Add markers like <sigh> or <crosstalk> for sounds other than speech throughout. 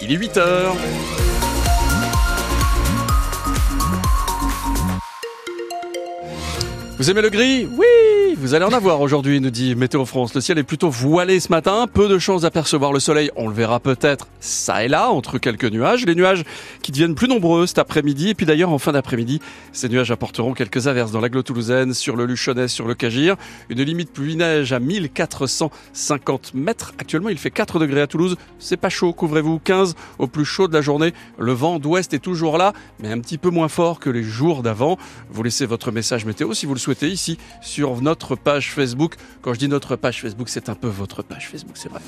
il est 8 heures. Vous aimez le gris? Oui Vous allez en avoir aujourd'hui, nous dit Météo France. Le ciel est plutôt voilé ce matin, peu de chances d'apercevoir le soleil. On le verra peut-être ça et là, entre quelques nuages. Les nuages qui deviennent plus nombreux cet après-midi. Et puis d'ailleurs, en fin d'après-midi, ces nuages apporteront quelques averses dans l'agglo toulousaine, sur le Luchonnet, sur le Cagir. Une limite pluie-neige à 1450 mètres. Actuellement, il fait 4 degrés à Toulouse. C'est pas chaud, couvrez-vous. 15 au plus chaud de la journée. Le vent d'ouest est toujours là, mais un petit peu moins fort que les jours d'avant. Vous laissez votre message météo si vous le souhaitez souhaitez ici sur notre page Facebook. Quand je dis notre page Facebook, c'est un peu votre page Facebook, c'est vrai.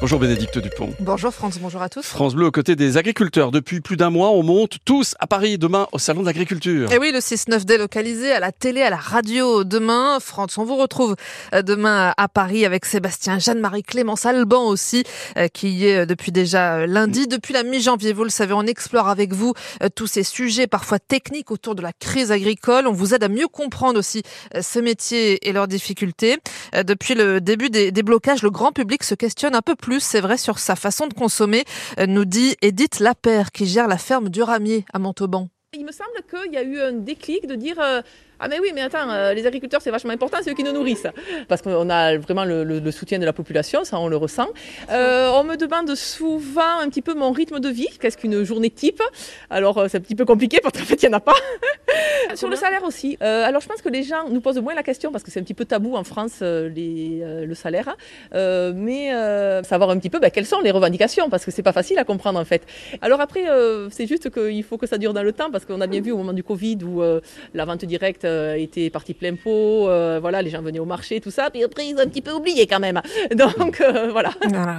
Bonjour Bénédicte Dupont. Bonjour France, bonjour à tous. France Bleu aux côtés des agriculteurs. Depuis plus d'un mois, on monte tous à Paris demain au Salon de l'Agriculture. Et oui, le 6-9 délocalisé à la télé, à la radio demain. France, on vous retrouve euh, demain à Paris avec Sébastien, Jeanne-Marie Clémence Alban aussi, euh, qui y est euh, depuis déjà lundi. Depuis la mi-janvier, vous le savez, on explore avec vous tous ces sujets parfois techniques autour de la crise agricole. On vous aide à mieux comprendre aussi ces métiers et leurs difficultés. Depuis le début des, des blocages, le grand public se questionne un peu plus c'est vrai, sur sa façon de consommer, euh, nous dit Edith Lapère, qui gère la ferme du Ramier à Montauban. Il me semble qu'il y a eu un déclic de dire euh, ah mais oui, mais attends, euh, les agriculteurs c'est vachement important, c'est eux qui nous nourrissent. Parce qu'on a vraiment le, soutien de la population, ça on le ressent. Euh, on me demande souvent un petit peu mon rythme de vie, qu'est-ce qu'une journée type. Alors euh, c'est un petit peu compliqué parce qu'en fait il n'y en a pas. <laughs> Sur le salaire aussi. alors je pense que les gens nous posent moins la question parce que c'est un petit peu tabou en France les, le salaire. mais savoir un petit peu ben, quelles sont les revendications parce que c'est pas facile à comprendre en fait. Alors après c'est juste qu'il faut que ça dure dans le temps parce qu'on a bien vu au moment du Covid où la vente directe euh, était parti plein pot, euh, voilà, les gens venaient au marché, tout ça, puis après ils ont un petit peu oublié quand même. <laughs> Donc euh, voilà.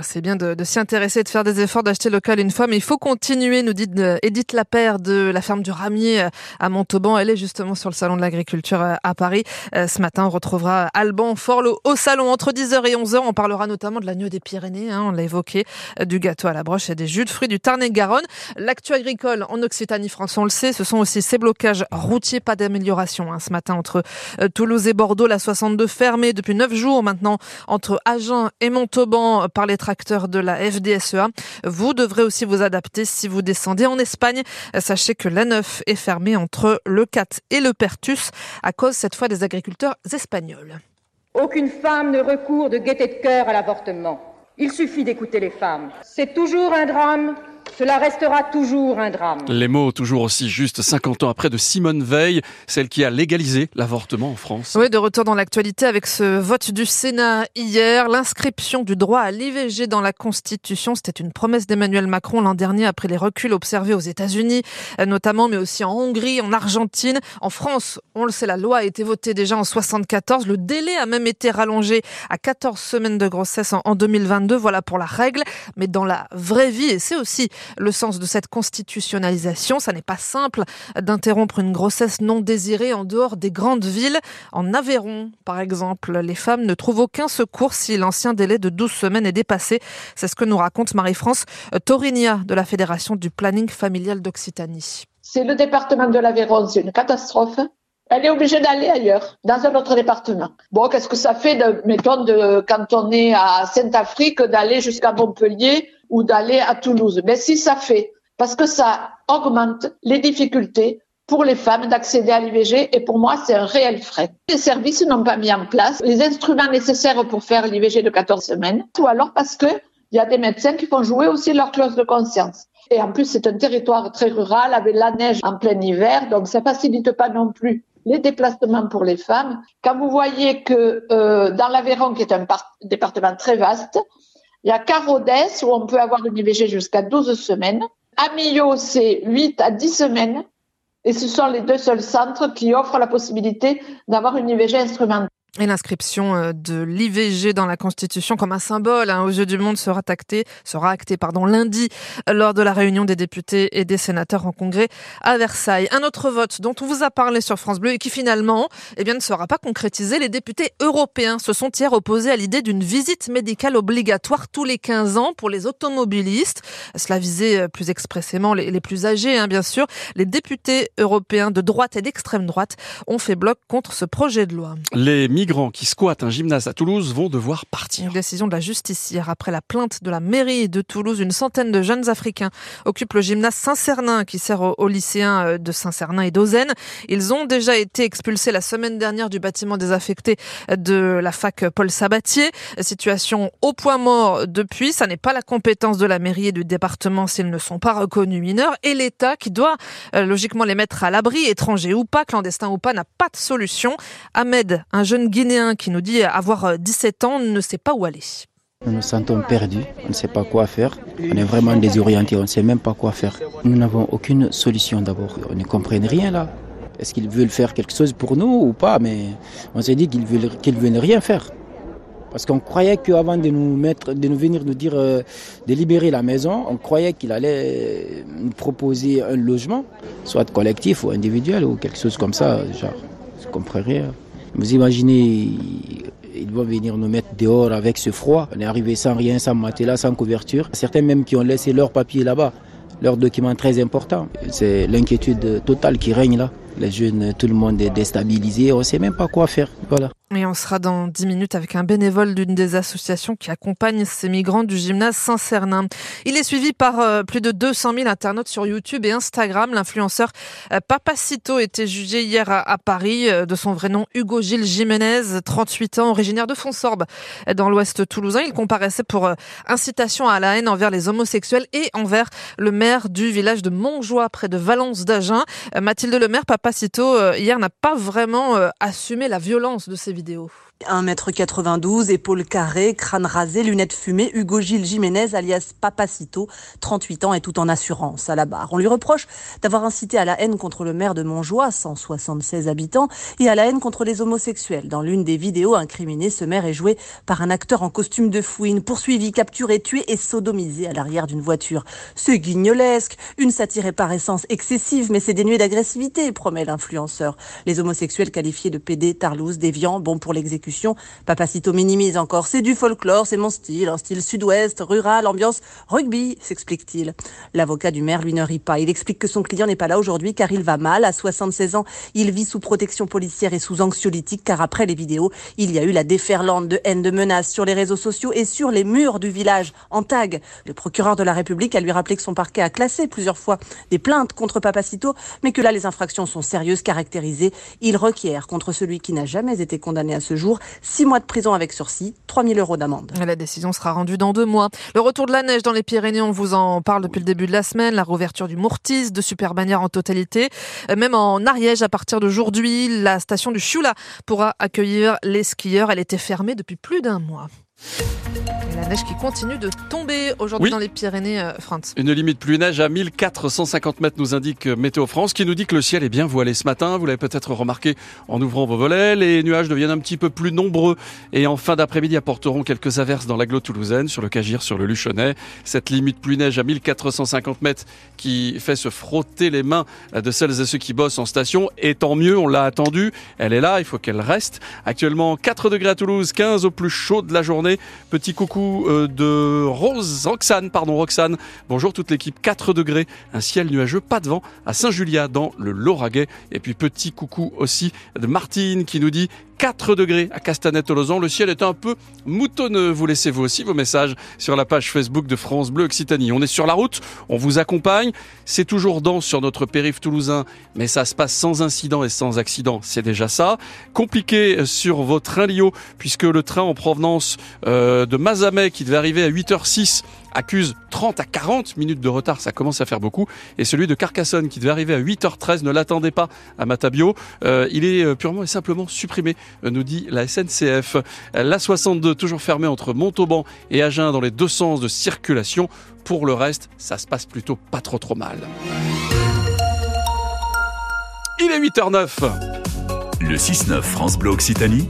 c'est bien de, s'y intéresser, de faire des efforts, d'acheter local une fois, mais il faut continuer, nous dit Edith Lapère de la ferme du Ramier à Montauban. Elle est justement sur le salon de l'agriculture à Paris. Ce matin, on retrouvera Alban Forlo au salon entre 10h et 11h. On parlera notamment de l'agneau des Pyrénées, hein, on l'a évoqué, du gâteau à la broche et des jus de fruits du Tarn-et-Garonne. L'actu agricole en Occitanie, France, on le sait, ce sont aussi ces blocages routiers, pas d'amélioration. Hein ce matin entre euh, Toulouse et Bordeaux. La 62 fermée depuis 9 jours maintenant entre Agen et Montauban par les tracteurs de la FDSEA. Vous devrez aussi vous adapter si vous descendez en Espagne. Sachez que la 9 est fermée entre le 4 et le Pertus à cause cette fois des agriculteurs espagnols. Aucune femme ne recourt de gaieté de cœur à l'avortement. Il suffit d'écouter les femmes. C'est toujours un drame cela restera toujours un drame. Les mots toujours aussi justes 50 ans après de Simone Veil, celle qui a légalisé l'avortement en France. Oui, de retour dans l'actualité avec ce vote du Sénat hier, l'inscription du droit à l'IVG dans la Constitution, c'était une promesse d'Emmanuel Macron l'an dernier après les reculs observés aux États-Unis notamment, mais aussi en Hongrie, en Argentine, en France. On le sait, la loi a été votée déjà en 74. Le délai a même été rallongé à 14 semaines de grossesse en 2022. Voilà pour la règle. Mais dans la vraie vie, et c'est aussi le sens de cette constitutionnalisation. Ça n'est pas simple d'interrompre une grossesse non désirée en dehors des grandes villes. En Aveyron, par exemple, les femmes ne trouvent aucun secours si l'ancien délai de 12 semaines est dépassé. C'est ce que nous raconte Marie-France Torinia de la Fédération du planning familial d'Occitanie. C'est le département de l'Aveyron, c'est une catastrophe elle est obligée d'aller ailleurs, dans un autre département. Bon, qu'est-ce que ça fait, de, mettons, de, quand on est à Saint-Afrique, d'aller jusqu'à Montpellier ou d'aller à Toulouse Mais si ça fait, parce que ça augmente les difficultés pour les femmes d'accéder à l'IVG et pour moi, c'est un réel frais. Les services n'ont pas mis en place les instruments nécessaires pour faire l'IVG de 14 semaines ou alors parce que il y a des médecins qui font jouer aussi leur clause de conscience. Et en plus, c'est un territoire très rural avec la neige en plein hiver, donc ça facilite pas non plus les déplacements pour les femmes. Quand vous voyez que euh, dans l'Aveyron, qui est un département très vaste, il y a Carodès où on peut avoir une IVG jusqu'à 12 semaines. Millau, c'est 8 à 10 semaines. Et ce sont les deux seuls centres qui offrent la possibilité d'avoir une IVG instrumentale. Et l'inscription euh, de l'IVG dans la Constitution comme un symbole hein, aux yeux du monde sera actée, sera actée pardon, lundi lors de la réunion des députés et des sénateurs en congrès à Versailles. Un autre vote dont on vous a parlé sur France Bleu et qui finalement eh bien, ne sera pas concrétisé. Les députés européens se sont hier opposés à l'idée d'une visite médicale obligatoire tous les 15 ans pour les automobilistes. Cela visait euh, plus expressément les, plus âgés, hein, bien sûr. Les députés européens de droite et d'extrême droite ont fait bloc contre ce projet de loi. Migrants qui squattent un gymnase à Toulouse vont devoir partir. Une décision de la justice hier après la plainte de la mairie de Toulouse. Une centaine de jeunes Africains occupent le gymnase Saint-Cernin qui sert aux, lycéens euh, de Saint-Cernin et d'Auzène. Ils ont déjà été expulsés la semaine dernière du bâtiment désaffecté de la fac Paul Sabatier. Situation au point mort depuis. Ça n'est pas la compétence de la mairie et du département s'ils ne sont pas reconnus mineurs. Et l'État qui doit euh, logiquement les mettre à l'abri, étrangers ou pas, clandestins ou pas, n'a pas de solution. Ahmed, un jeune Guinéen qui nous dit avoir 17 ans, ne sait pas où aller. Nous nous sentons perdus, on ne sait pas quoi faire. On est vraiment désorientés, on ne sait même pas quoi faire. Nous n'avons aucune solution d'abord. On ne comprend rien là. Est-ce qu'ils veulent faire quelque chose pour nous ou pas Mais on s'est dit qu'ils veulent, qu'ils veulent rien faire. Parce qu'on croyait qu'avant de nous mettre, de nous venir nous dire euh, de libérer la maison, on croyait qu'il allait nous proposer un logement, soit collectif ou individuel ou quelque chose comme ça. Genre, je comprends rien. Vous imaginez, ils vont venir nous mettre dehors avec ce froid. On est arrivé sans rien, sans matelas, sans couverture. Certains même qui ont laissé leurs papiers là-bas, leurs documents très importants. C'est l'inquiétude totale qui règne là. Les jeunes, tout le monde est déstabilisé, on ne sait même pas quoi faire. Voilà. Et on sera dans 10 minutes avec un bénévole d'une des associations qui accompagne ces migrants du gymnase Saint-Cernin. Il est suivi par euh, plus de 200 000 internautes sur YouTube et Instagram. L'influenceur euh, Papacito était jugé hier à, Paris euh, de son vrai nom Hugo Gilles Jiménez, 38 ans, originaire de Fonsorbe dans l'ouest toulousain. Il comparaissait pour incitation à la haine envers les homosexuels et envers le maire du village de Montjoie près de Valence d'Agen. Mathilde Lemaire, Papacito, hier n'a pas vraiment assumé la violence de ces vidéos 1m92, épaules carrées, crâne rasé, lunettes fumées, Hugo Gilles Jiménez, alias Papacito, 38 ans et tout en assurance à la barre. On lui reproche d'avoir incité à la haine contre le maire de Montjoie, 176 habitants, et à la haine contre les homosexuels. Dans l'une des vidéos incriminées, ce maire est joué par un acteur en costume de fouine, poursuivi, capturé, tué et sodomisé à l'arrière d'une voiture. C'est guignolesque, une satire par essence excessive, mais c'est dénué d'agressivité, promet l'influenceur. Les homosexuels qualifiés de PD, tarlouse, déviants, bon pour l'exécution. Papacito minimise encore. C'est du folklore, c'est mon style, un style sud-ouest, rural, ambiance rugby, s'explique-t-il. L'avocat du maire lui ne rit pas. Il explique que son client n'est pas là aujourd'hui car il va mal. À 76 ans, il vit sous protection policière et sous anxiolytique car après les vidéos, il y a eu la déferlante de haine, de menaces sur les réseaux sociaux et sur les murs du village en tag. Le procureur de la République a lui rappelé que son parquet a classé plusieurs fois des plaintes contre Papacito, mais que là les infractions sont sérieuses, caractérisées. Il requiert contre celui qui n'a jamais été condamné à ce jour. Six mois de prison avec sursis, 3000 euros d'amende. La décision sera rendue dans deux mois. Le retour de la neige dans les Pyrénées, on vous en parle depuis le début de la semaine. La rouverture du Mourtis, de super bannières en totalité. Euh, même en Ariège, à partir d'aujourd'hui, la station du Chioula pourra accueillir les skieurs. Elle était fermée depuis plus d'un mois. Et la neige qui continue de tomber aujourd'hui dans les Pyrénées, euh, France. Une limite plus neige à 1450 mètres nous indique Météo France, qui nous dit que le ciel est bien voilé ce matin. Vous l'avez peut-être remarqué en ouvrant vos volets. Les nuages deviennent un petit peu plus nombreux et en fin d'après-midi apporteront quelques averses dans l'agglo toulousaine, sur le Cagir, sur le Luchonnet. Cette limite plus neige à 1450 mètres qui fait se frotter les mains de celles et ceux qui bossent en station. Et tant mieux, on l'a attendu. Elle est là, il faut qu'elle reste. Actuellement 4 degrés à Toulouse, 15 au plus chaud de la journée. Petit coucou euh, de Rose, Roxane, pardon, Roxane. Bonjour toute l'équipe, 4 degrés, un ciel nuageux, pas de vent à Saint-Julia dans le Lauragais. Et puis petit coucou aussi de Martine qui nous dit 4 degrés à Castanet-Tolosan. Le ciel est un peu moutonneux. Vous laissez vous aussi vos messages sur la page Facebook de France Bleu Occitanie. On est sur la route, on vous accompagne. C'est toujours dense sur notre périph' toulousain, mais ça se passe sans incident et sans accident. C'est déjà ça. Compliqué sur vos trains Lio, puisque le train en provenance euh, de Mazamet qui devait arriver à 8h06 accuse 30 à 40 minutes de retard, ça commence à faire beaucoup. Et celui de Carcassonne qui devait arriver à 8h13 ne l'attendait pas à Matabio. Euh, il est euh, purement et simplement supprimé, nous dit la SNCF. La 62 toujours fermée entre Montauban et Agen dans les deux sens de circulation. Pour le reste, ça se passe plutôt pas trop trop mal. Il est 8h09. Le 6-9 France Bleu Occitanie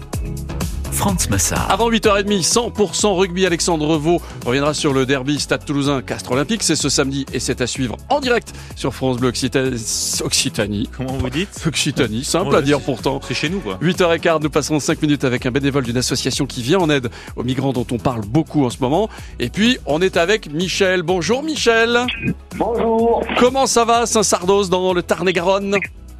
France Massard. Avant 8h30, 100% rugby, Alexandre Vaux reviendra sur le derby Stade Toulousain Castre Olympique. C'est ce samedi et c'est à suivre en direct sur France Bleu Occitanie. Comment vous dites? Occitanie, simple à dire pourtant. C'est chez nous quoi. 8h15, nous passerons 5 minutes avec un bénévole d'une association qui vient en aide aux migrants dont on parle beaucoup en ce moment. Et puis, on est avec Michel. Bonjour Michel. Bonjour. Comment ça va Saint-Sardos dans le Tarn-et-Garonne?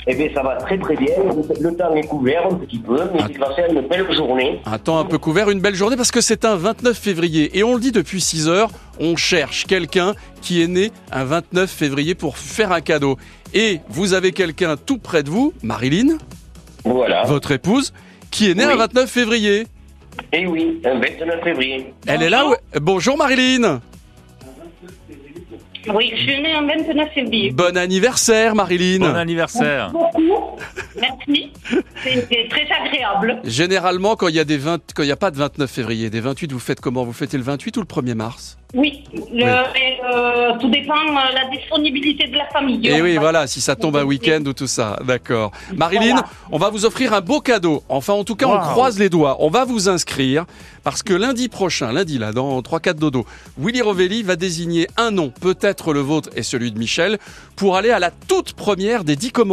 Eh bien, ça va très très bien. Le temps est couvert un petit peu, mais c'est passé une belle journée. Un temps un peu couvert, une belle journée parce que c'est un 29 février. Et on le dit depuis 6 heures, on cherche quelqu'un qui est né un 29 février pour faire un cadeau. Et vous avez quelqu'un tout près de vous, Marilyn, Voilà. votre épouse, qui est née Oui. un 29 février. Et oui, un 29 février. Elle est là où... Bonjour Marilyn Oui, je suis née en 29 février. Bon anniversaire Marilyn Bon anniversaire. Beaucoup. Merci. C'est très agréable. Généralement, quand il y a des 20, quand il n'y a pas de 29 février, des 28, vous faites comment? Vous fêtez le 28 ou le 1er mars? Oui. Et, euh, tout dépend de la disponibilité de la famille. Et Eh oui, voilà, si ça tombe un week-end ou tout ça. D'accord. Marilyn, Voilà. on va vous offrir un beau cadeau. Enfin, en tout cas, on croise les doigts. On va vous inscrire parce que lundi prochain, lundi là, dans 3-4 dodo, Willy Rovelli va désigner un nom, peut-être le vôtre et celui de Michel, pour aller à la toute première des 10 commandements.